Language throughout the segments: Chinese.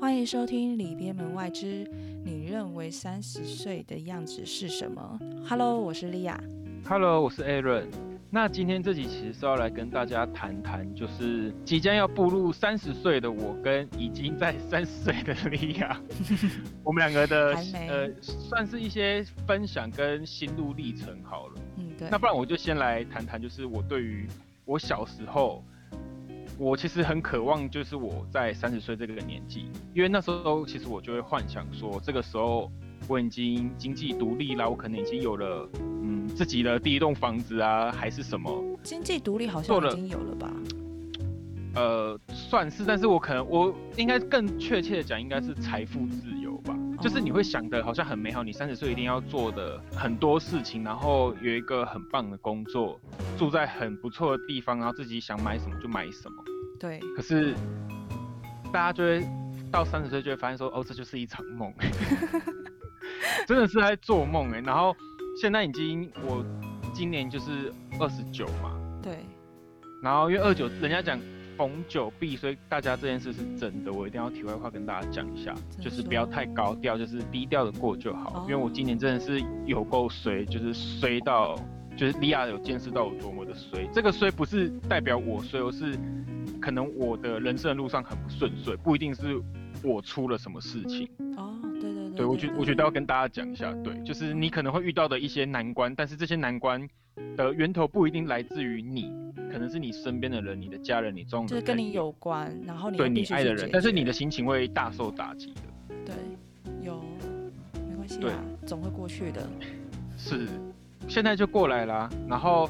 欢迎收听《里边门外之你认为三十岁的样子是什么》。Hello，我是莉亚。Hello，我是 Aaron。那今天这集其实是要来跟大家谈谈，就是即将要步入三十岁的我跟已经在三十岁的莉亚，我们两个的呃，算是一些分享跟心路历程好了。嗯，对那。不然我就先来谈谈，就是我对于我小时候，我其实很渴望，就是我在三十岁这个年纪，因为那时候其实我就会幻想说，这个时候我已经经济独立啦，我可能已经有了嗯自己的第一栋房子啊，还是什么，经济独立好像已经有了吧？呃，算是，但是我可能我应该更确切的讲，应该是财富自由吧。就是你会想的好像很美好，你三十岁一定要做的很多事情，然后有一个很棒的工作，住在很不错的地方，然后自己想买什么就买什么。对，可是大家就会到三十岁就会发现说，哦，这就是一场梦，真的是在做梦哎。然后现在已经我今年就是二十九嘛，对，然后因为二九人家讲逢九必，所以大家这件事是真的，我一定要题外话跟大家讲一下，就是不要太高调，就是低调的过就好。哦因为我今年真的是有够衰，就是衰到，就是利亚有见识到我多么的衰。这个衰不是代表我衰，而是可能我的人生的路上很不顺遂，不一定是我出了什么事情。哦，对对对。对我觉我觉得要跟大家讲一下，对，就是你可能会遇到的一些难关，但是这些难关的源头不一定来自于你，可能是你身边的人、你的家人、你重要的就是跟你有关，然后你对你爱的人但是你的心情会大受打击的。对有没关系对啦，总会过去的。是，现在就过来啦。然后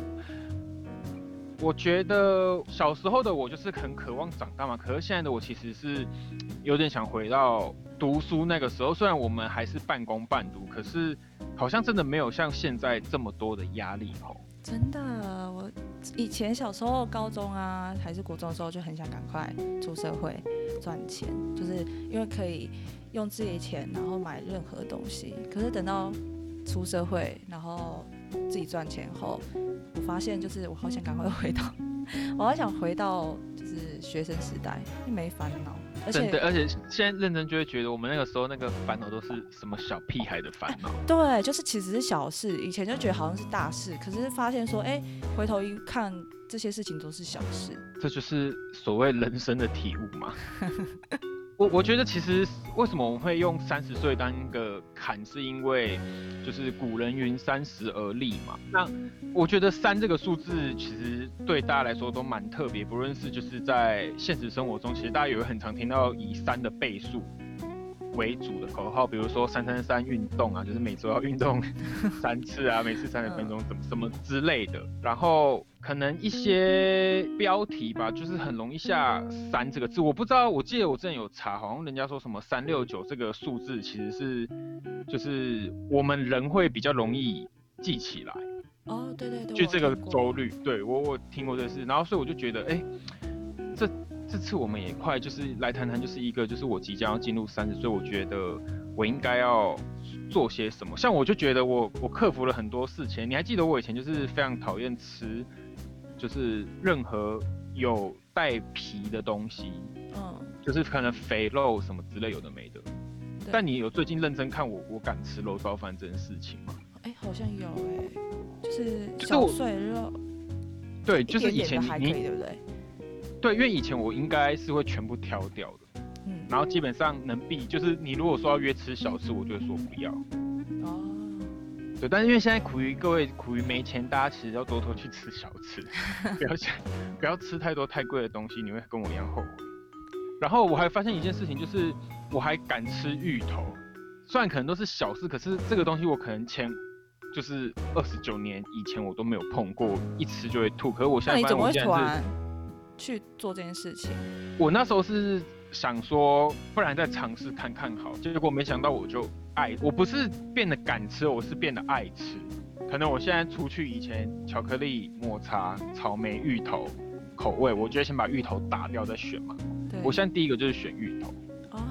我觉得小时候的我就是很渴望长大嘛，可是现在的我其实是有点想回到读书那个时候。虽然我们还是半工半读，可是好像真的没有像现在这么多的压力哦。真的，我以前小时候高中啊，还是国中的时候，就很想赶快出社会赚钱，就是因为可以用自己的钱，然后买任何东西。可是等到出社会，然后自己赚钱后，我发现就是我好想赶快回到，我好想回到学生时代，因为没烦恼，而且而且现在认真就会觉得，我们那个时候那个烦恼都是什么小屁孩的烦恼。对，就是其实是小事，以前就觉得好像是大事，可是发现说，哎，回头一看，这些事情都是小事。这就是所谓人生的体悟嘛。我我觉得其实为什么我们会用三十岁当一个坎，是因为就是古人云三十而立嘛。那我觉得三这个数字其实对大家来说都蛮特别，不论是就是在现实生活中，其实大家也会很常听到以三的倍数为主的口号，比如说三三三运动啊，就是每周要运动 三次啊，每次三十分钟，怎么什么之类的。然后可能一些标题吧，就是很容易下“三”这个字。我不知道，我记得我之前有查，好像人家说什么三六九这个数字其实是就是我们人会比较容易记起来。哦，对对对，就这个周率，对我我听过这个事，然后所以我就觉得，哎、这这次我们也快就是来谈谈，就是一个就是我即将要进入三十岁，我觉得我应该要做些什么。像我就觉得我我克服了很多事情，你还记得我以前就是非常讨厌吃，就是任何有带皮的东西，嗯，就是可能肥肉什么之类有的没的。但你有最近认真看我我敢吃肉燥饭这件事情吗？哎，好像有哎，就是就是小碎肉，对，就是以前你你对不对？对，因为以前我应该是会全部挑掉的。嗯，然后基本上能避，就是你如果说要约吃小吃，我就会说不要。哦，对，但是因为现在苦于各位苦于没钱，大家其实要多多去吃小吃，不要想不要吃太多太贵的东西，你会跟我一样后悔。然后我还发现一件事情，就是我还敢吃芋头，虽然可能都是小事，可是这个东西我可能前就是二十九年以前我都没有碰过，一吃就会吐。可是我现在发现是去做这件事情？我那时候是想说，不然再尝试看看好，结果没想到我就爱，我不是变得敢吃，我是变得爱吃。可能我现在除去以前巧克力、抹茶、草莓、芋头口味，我觉得先把芋头打掉再选嘛。对，我现在第一个就是选芋头。哦，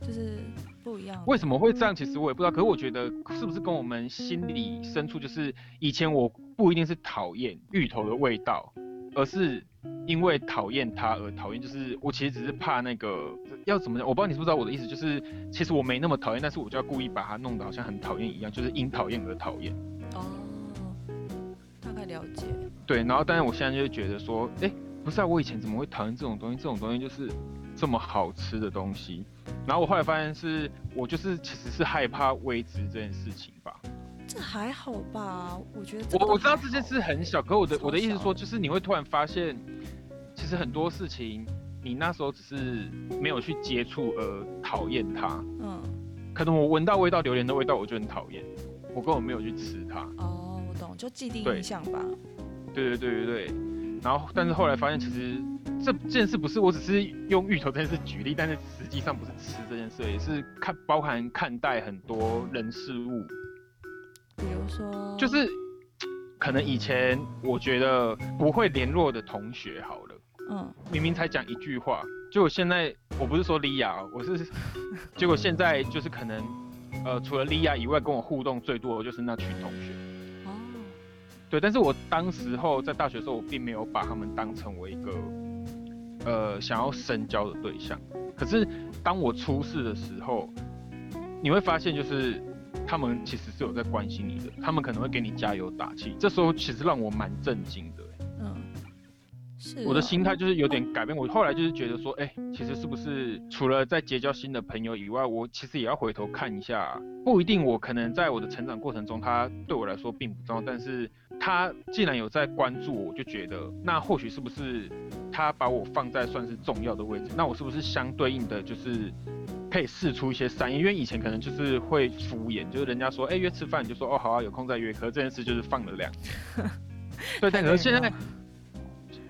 就是不一样。为什么会这样？其实我也不知道。可是我觉得是不是跟我们心里深处，就是以前我不一定是讨厌芋头的味道，而是因为讨厌他而讨厌，就是我其实只是怕那个要怎么讲，我不知道你知不知道我的意思，就是其实我没那么讨厌，但是我就要故意把他弄得好像很讨厌一样，就是因讨厌而讨厌。哦，大概了解。对，然后但是我现在就觉得说，哎，不是啊，我以前怎么会讨厌这种东西？这种东西就是这么好吃的东西。然后我后来发现是我就是其实是害怕未知这件事情吧。这还好吧？我觉得我我知道这件事很小，可我的我的意思说，就就是你会突然发现，其实很多事情你那时候只是没有去接触而讨厌它。嗯，可能我闻到味道榴莲的味道我就很讨厌，我根本没有去吃它。哦，我懂，就既定印象吧。对对对对对。然后，但是后来发现，其实这件事不是我只是用芋头这件事举例，但是实际上不是吃这件事，也是看包含看待很多人事物。比如说，就是可能以前我觉得不会联络的同学，好了，嗯，明明才讲一句话，结果现在我不是说莉亚，我是，结果现在就是可能，呃，除了莉亚以外，跟我互动最多的就是那群同学。哦，对，但是我当时候在大学的时候，我并没有把他们当成为一个，呃，想要深交的对象。可是当我出事的时候，你会发现就是。他们其实是有在关心你的，他们可能会给你加油打气。这时候其实让我蛮震惊的，嗯，是。我的心态就是有点改变。我后来就是觉得说，哎，其实是不是除了在结交新的朋友以外，我其实也要回头看一下。不一定，我可能在我的成长过程中，他对我来说并不重要，但是他既然有在关注我，我就觉得那或许是不是他把我放在算是重要的位置？那我是不是相对应的就是？可以试出一些善意，因为以前可能就是会敷衍，就是人家说，哎，约吃饭，你就说，哦，好啊，有空再约。可是这件事就是放了两年。对，但可是现在，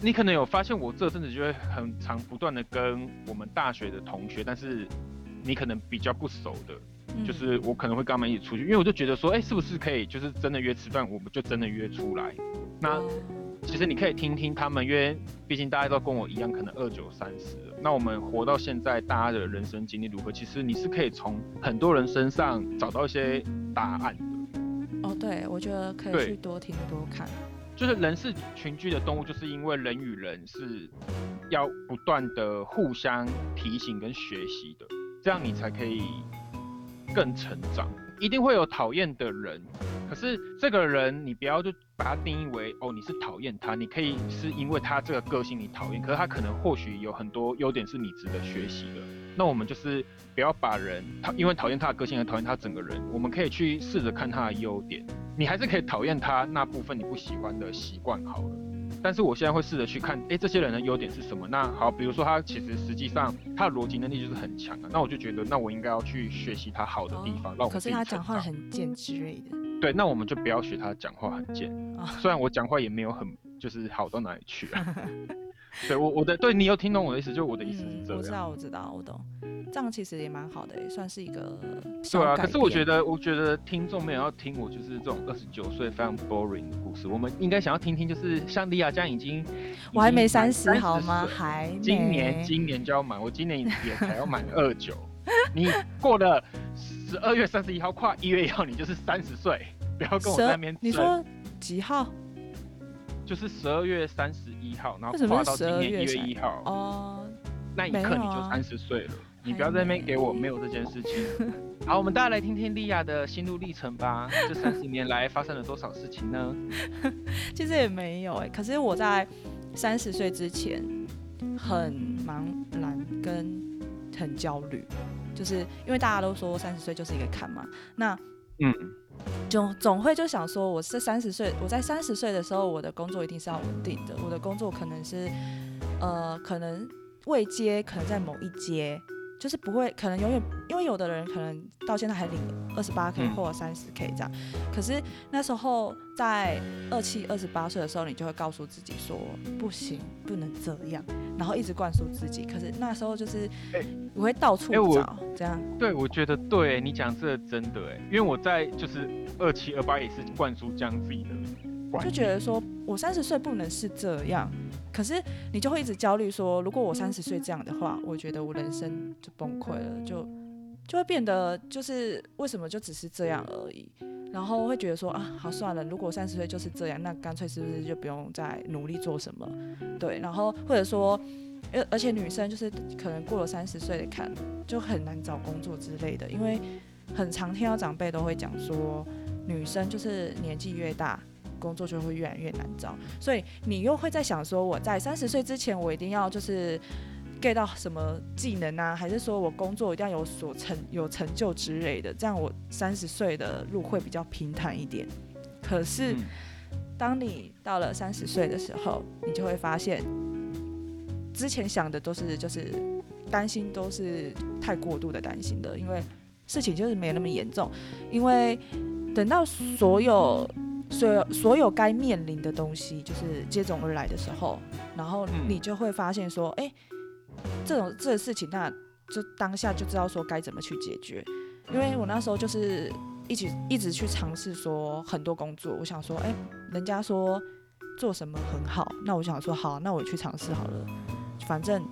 你可能有发现，我这阵子就会很常不断的跟我们大学的同学，但是你可能比较不熟的，就是我可能会跟他们一起出去，因为我就觉得说，哎，是不是可以就是真的约吃饭，我们就真的约出来。那其实你可以听听他们，因为毕竟大家都跟我一样，可能二九三十了。那我们活到现在，大家的人生经历如何？其实你是可以从很多人身上找到一些答案的。哦，对，我觉得可以去多听多看。就是人是群居的动物，就是因为人与人是要不断的互相提醒跟学习的，这样你才可以更成长。一定会有讨厌的人。可是这个人，你不要就把他定义为哦，你是讨厌他，你可以是因为他这个个性你讨厌，可是他可能或许有很多优点是你值得学习的。那我们就是不要把人讨，因为讨厌他的个性而讨厌他整个人，我们可以去试着看他的优点，你还是可以讨厌他那部分你不喜欢的习惯好了。但是我现在会试着去看，哎，这些人的优点是什么？那好，比如说他其实实际上他的逻辑能力就是很强的，那我就觉得那我应该要去学习他好的地方，让我可是他讲话很贱之类的。对，那我们就不要学他讲话很贱。虽然我讲话也没有很就是好到哪里去啊。对我我的对你有听懂我的意思，就我的意思是这样。我知道我知道我懂，这样其实也蛮好的，也算是一个。对啊，可是我觉得我觉得听众没有要听我就是这种二十九岁非常 boring 的故事，我们应该想要听听就是像莉亚这样已经我还没三十好吗？还今年今年就要满，我今年也才要满二九，你过了。十二月三十一号跨一月一号，你就是三十岁，不要跟我在那边。你说几号？就是十二月三十一号，然后跨到今年一月一号。哦，那一刻你就三十岁了。你不要在那边给我没有这件事情。好，我们大家来听听莉亚的心路历程吧。这三十年来发生了多少事情呢？其实也没有哎，可是我在三十岁之前很茫然跟很焦虑。就是因为大家都说三十岁就是一个坎嘛，那嗯，总总会就想说，我是三十岁，我在三十岁的时候，我的工作一定是要稳定的，我的工作可能是，呃，可能未接，可能在某一阶。就是不会，可能永远，因为有的人可能到现在还领二十八 k 或者三十 k 这样，可是那时候在二七二十八岁的时候，你就会告诉自己说不行，不能这样，然后一直灌输自己。可是那时候就是我会到处找这样。对，我觉得对你讲这真的哎，因为我在就是二七二八也是灌输这样自己的。就觉得说，我三十岁不能是这样，可是你就会一直焦虑说，如果我三十岁这样的话，我觉得我人生就崩溃了，就就会变得就是为什么就只是这样而已，然后会觉得说啊，好算了，如果三十岁就是这样，那干脆是不是就不用再努力做什么？对，然后或者说，而而且女生就是可能过了三十岁的坎，就很难找工作之类的，因为很常听到长辈都会讲说，女生就是年纪越大。工作就会越来越难找，所以你又会在想说，我在三十岁之前，我一定要就是 get 到什么技能啊，还是说我工作一定要有所成有成就之类的，这样我三十岁的路会比较平坦一点。可是，当你到了三十岁的时候，你就会发现，之前想的都是就是担心，都是太过度的担心的，因为事情就是没有那么严重，因为等到所有。所有所有该面临的东西，就是接踵而来的时候，然后你就会发现说，哎，这种这个事情，那就当下就知道说该怎么去解决。因为我那时候就是一直一直去尝试说很多工作，我想说，哎，人家说做什么很好，那我想说好，那我去尝试好了，反正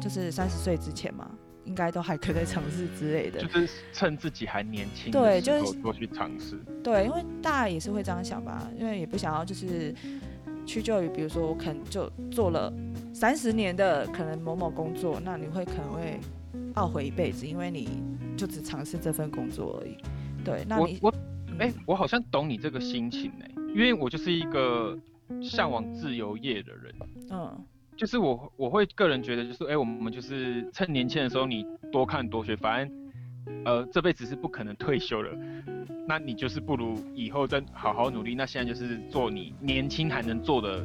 就是三十岁之前嘛。应该都还可以再尝试之类的，就是趁自己还年轻，对，就是多去尝试。对，因为大家也是会这样想吧，因为也不想要就是屈就于，比如说我可能就做了三十年的可能某某工作，那你会可能会懊悔一辈子，因为你就只尝试这份工作而已。对，那你我哎，我好像懂你这个心情哎，因为我就是一个向往自由业的人。嗯。就是我我会个人觉得，就是哎，我们就是趁年轻的时候，你多看多学，反正呃这辈子是不可能退休了，那你就是不如以后再好好努力。那现在就是做你年轻还能做的，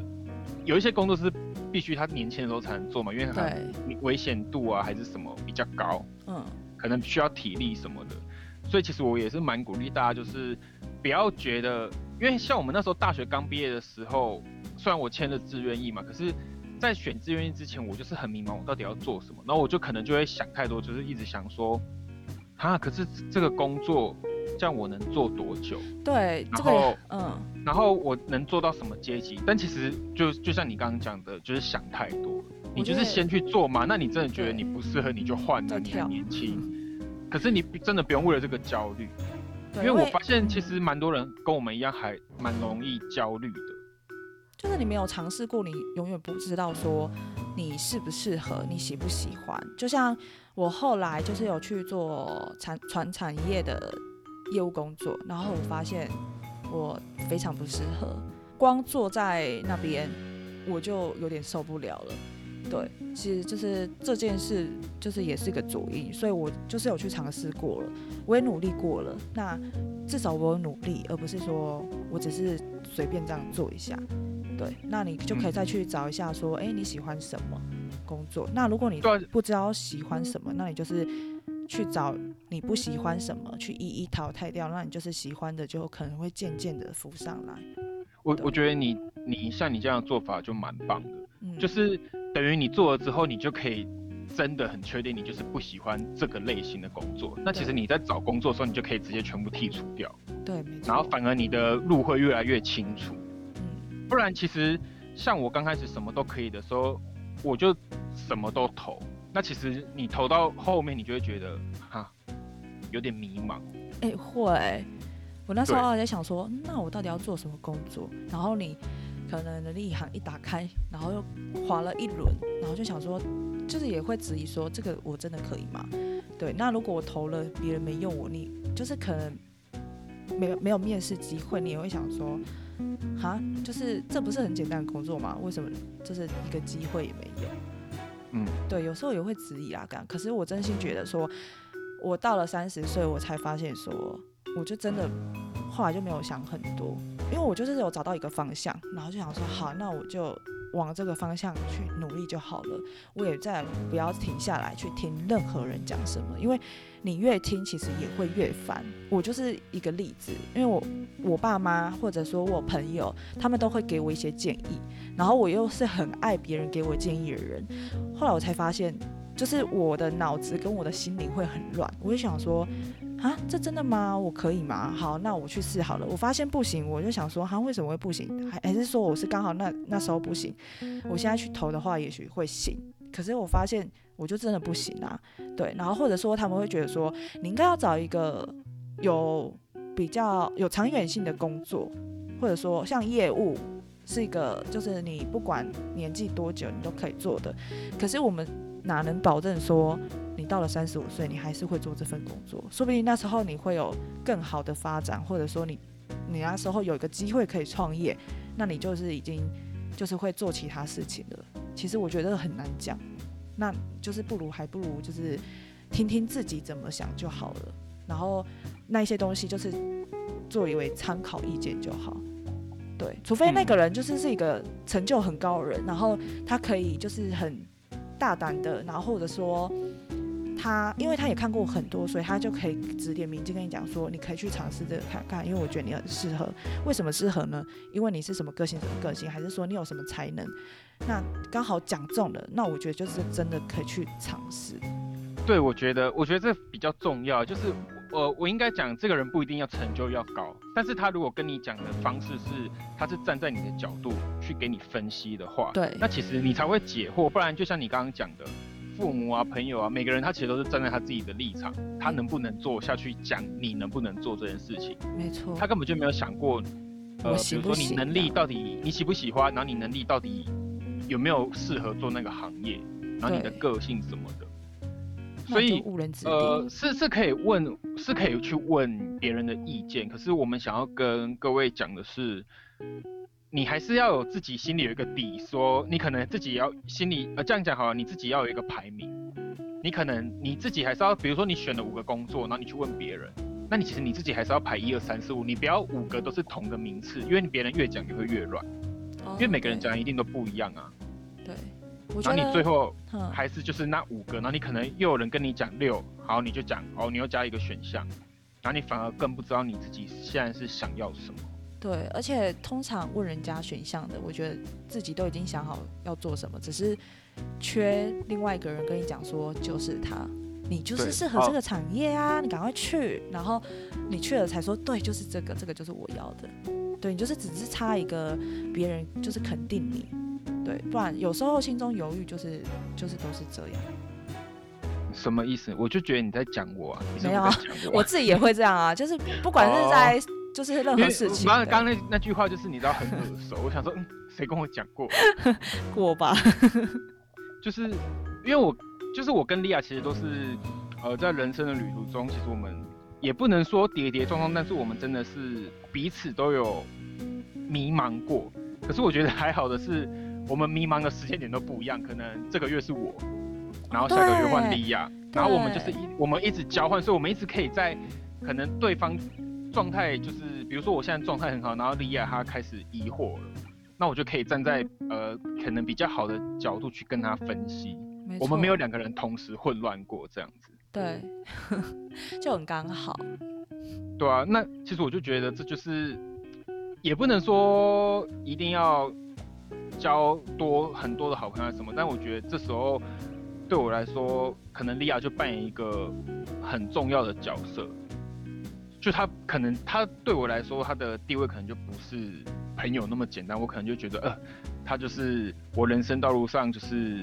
有一些工作是必须他年轻的时候才能做嘛，因为他危险度啊还是什么比较高，嗯，可能需要体力什么的。所以其实我也是蛮鼓励大家，就是不要觉得，因为像我们那时候大学刚毕业的时候，虽然我签了志愿意嘛，可是。在选志愿役之前，我就是很迷茫，我到底要做什么？然后我就可能就会想太多，就是一直想说，啊，可是这个工作这样我能做多久？对，然后嗯，然后我能做到什么阶级？但其实就就像你刚刚讲的，就是想太多。你就是先去做嘛，那你真的觉得你不适合，你就换了。你还年轻，可是你真的不用为了这个焦虑，因为我发现其实蛮多人跟我们一样，还蛮容易焦虑的。就是你没有尝试过，你永远不知道说你适不适合，你喜不喜欢。就像我后来就是有去做产传产业的业务工作，然后我发现我非常不适合，光坐在那边我就有点受不了了。对，其实就是这件事就是也是一个主因，所以我就是有去尝试过了，我也努力过了。那至少我有努力，而不是说我只是随便这样做一下。对，那你就可以再去找一下，说，哎，你喜欢什么工作？那如果你不知道喜欢什么，那你就是去找你不喜欢什么，去一一淘汰掉。那你就是喜欢的，就可能会渐渐的浮上来。我我觉得你你像你这样的做法就蛮棒的，嗯就是等于你做了之后，你就可以真的很确定你就是不喜欢这个类型的工作。那其实你在找工作的时候，你就可以直接全部剔除掉。对，然后反而你的路会越来越清楚。不然，其实像我刚开始什么都可以的时候，我就什么都投。那其实你投到后面，你就会觉得哈，有点迷茫。哎，会。我那时候在想说，那我到底要做什么工作？然后你可能能力行一打开，然后又划了一轮，然后就想说，就是也会质疑说，这个我真的可以吗？对。那如果我投了，别人没用我，你就是可能没有没有面试机会，你也会想说。哈，就是这不是很简单的工作吗？为什么就是一个机会也没有？嗯，对，有时候也会质疑啊，干。可是我真心觉得说，我到了三十岁，我才发现说，我就真的后来就没有想很多，因为我就是有找到一个方向，然后就想说，好，那我就。往这个方向去努力就好了。我也再不要停下来去听任何人讲什么，因为你越听，其实也会越烦。我就是一个例子，因为我我爸妈或者说我朋友，他们都会给我一些建议，然后我又是很爱别人给我建议的人。后来我才发现，就是我的脑子跟我的心灵会很乱。我就想说。啊，这真的吗？我可以吗？好，那我去试好了。我发现不行，我就想说，哈，为什么会不行？还还是说我是刚好那那时候不行？我现在去投的话，也许会行。可是我发现我就真的不行啊，对，然后或者说他们会觉得说你应该要找一个有比较有长远性的工作，或者说像业务是一个就是你不管年纪多久你都可以做的，可是我们哪能保证说你到了三十五岁你还是会做这份工作？说不定那时候你会有更好的发展，或者说你你那时候有一个机会可以创业，那你就是已经。就是会做其他事情了，其实我觉得很难讲，那就是不如还不如就是听听自己怎么想就好了，然后那一些东西就是作为参考意见就好，对，除非那个人就是是一个成就很高的人，然后他可以就是很大胆的，然后或者说。他因为他也看过很多，所以他就可以指点迷津跟你讲说，你可以去尝试这个看看，因为我觉得你很适合。为什么适合呢？因为你是什么个性，什么个性，还是说你有什么才能？那刚好讲中了，那我觉得就是真的可以去尝试。对，我觉得，我觉得这比较重要，就是我我应该讲，这个人不一定要成就要高，但是他如果跟你讲的方式是，他是站在你的角度去给你分析的话，对，那其实你才会解惑，不然就像你刚刚讲的。父母啊，朋友啊，每个人他其实都是站在他自己的立场，他能不能做下去讲你能不能做这件事情，没错，他根本就没有想过，呃，比如说你能力到底你喜不喜欢，然后你能力到底有没有适合做那个行业，然后你的个性什么的，所以呃是是可以问，是可以去问别人的意见，可是我们想要跟各位讲的是。你还是要有自己心里有一个底，说你可能自己要心里呃这样讲好了，你自己要有一个排名。你可能你自己还是要，比如说你选了五个工作，然后你去问别人，那你其实你自己还是要排一二三四五，你不要五个都是同个名次，因为你别人越讲你会越乱，因为每个人讲一定都不一样啊。对，然后你最后还是就是那五个，然后你可能又有人跟你讲六，好你就讲哦，你又加一个选项，然后你反而更不知道你自己现在是想要什么。对，而且通常问人家选项的，我觉得自己都已经想好要做什么，只是缺另外一个人跟你讲说就是他，你就是适合这个产业啊，你赶快去，然后你去了才说对，就是这个，这个就是我要的，对你就是只是差一个别人就是肯定你，对，不然有时候心中犹豫就是就是都是这样。什么意思？我就觉得你在讲我啊，没有啊，我自己也会这样啊，就是不管是在。就是任何事情。刚刚那那句话就是你知道很耳熟，我想说，嗯，谁跟我讲过？过吧。就是因为我就是我跟莉亚其实都是呃在人生的旅途中，其实我们也不能说跌跌撞撞，但是我们真的是彼此都有迷茫过。可是我觉得还好的是，我们迷茫的时间点都不一样，可能这个月是我，然后下个月换莉亚，然后我们就是一我们一直交换，所以我们一直可以在可能对方。状态就是，比如说我现在状态很好，然后莉亚她开始疑惑了，那我就可以站在呃可能比较好的角度去跟她分析。我们没有两个人同时混乱过这样子。对，就很刚好。对啊，那其实我就觉得这就是，也不能说一定要交多很多的好朋友什么，但我觉得这时候对我来说，可能莉亚就扮演一个很重要的角色。就他可能，他对我来说，他的地位可能就不是朋友那么简单。我可能就觉得，呃，他就是我人生道路上就是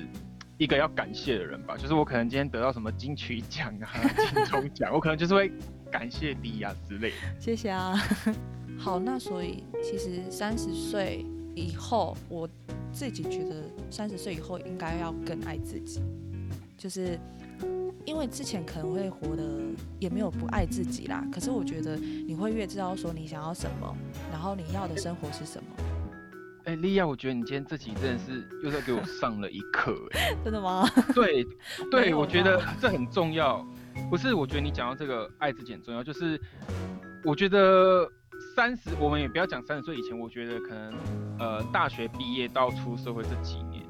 一个要感谢的人吧。就是我可能今天得到什么金曲奖啊、金钟奖，我可能就是会感谢你呀之类的。谢谢啊。好，那所以其实三十岁以后，我自己觉得三十岁以后应该要更爱自己，就是。因为之前可能会活得也没有不爱自己啦，可是我觉得你会越知道说你想要什么，然后你要的生活是什么。哎，莉亚，我觉得你今天这集真的是又在给我上了一课，哎，真的吗？对，对，我觉得这很重要。不是，我觉得你讲到这个爱自己很重要，就是我觉得三十，我们也不要讲三十岁以前，我觉得可能呃大学毕业到出社会这几年。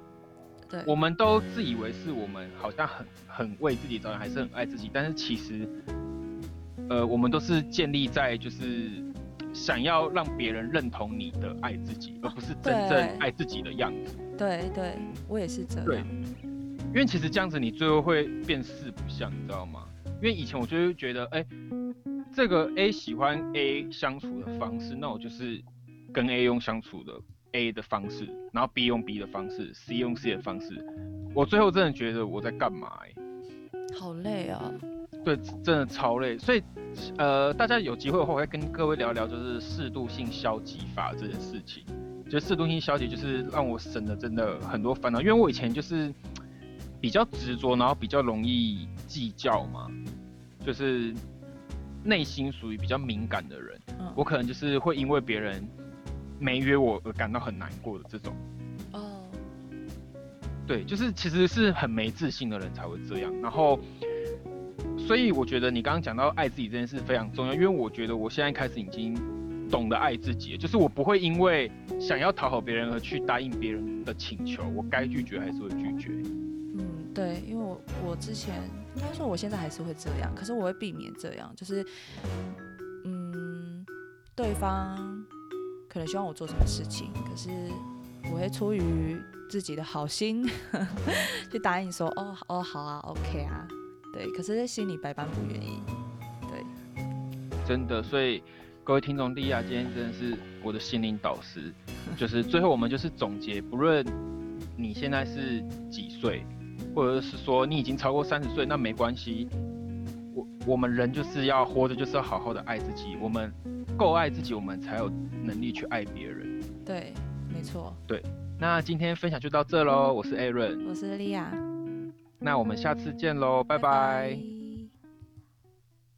对我们都自以为是我们好像很很为自己着想，还是很爱自己，但是其实，呃，我们都是建立在就是想要让别人认同你的爱自己，而不是真正爱自己的样子。对对，我也是这样。对，因为其实这样子你最后会变四不像，你知道吗？因为以前我就会觉得，哎，这个 A 喜欢 A 相处的方式，那我就是跟 A 用相处的。A 的方式，然后 B 用 B 的方式，C 用 C 的方式，我最后真的觉得我在干嘛哎、好累啊。对，真的超累。所以呃，大家有机会的话，我会跟各位聊聊，就是适度性消极法这件事情。就适度性消极，就是让我省了真的很多烦恼，因为我以前就是比较执着，然后比较容易计较嘛，就是内心属于比较敏感的人。嗯，我可能就是会因为别人没约我而感到很难过的这种。哦，对，就是其实是很没自信的人才会这样。然后，所以我觉得你刚刚讲到爱自己这件事非常重要，因为我觉得我现在开始已经懂得爱自己，就是我不会因为想要讨好别人而去答应别人的请求，我该拒绝还是会拒绝。嗯，对，因为我我之前应该说我现在还是会这样，可是我会避免这样，就是嗯，对方可能希望我做什么事情，可是我会出于自己的好心 去答应说，哦哦好啊，OK 啊，对，可是心里百般不愿意，对，真的，所以各位听众，莉亚今天真的是我的心灵导师。就是最后我们就是总结，不论你现在是几岁，或者是说你已经超过三十岁，那没关系。我我们人就是要活着，就是要好好的爱自己。我们够爱自己，我们才有能力去爱别人。对，没错，对那今天分享就到这喽，我是 Aaron，我是莉亚，那我们下次见喽，拜拜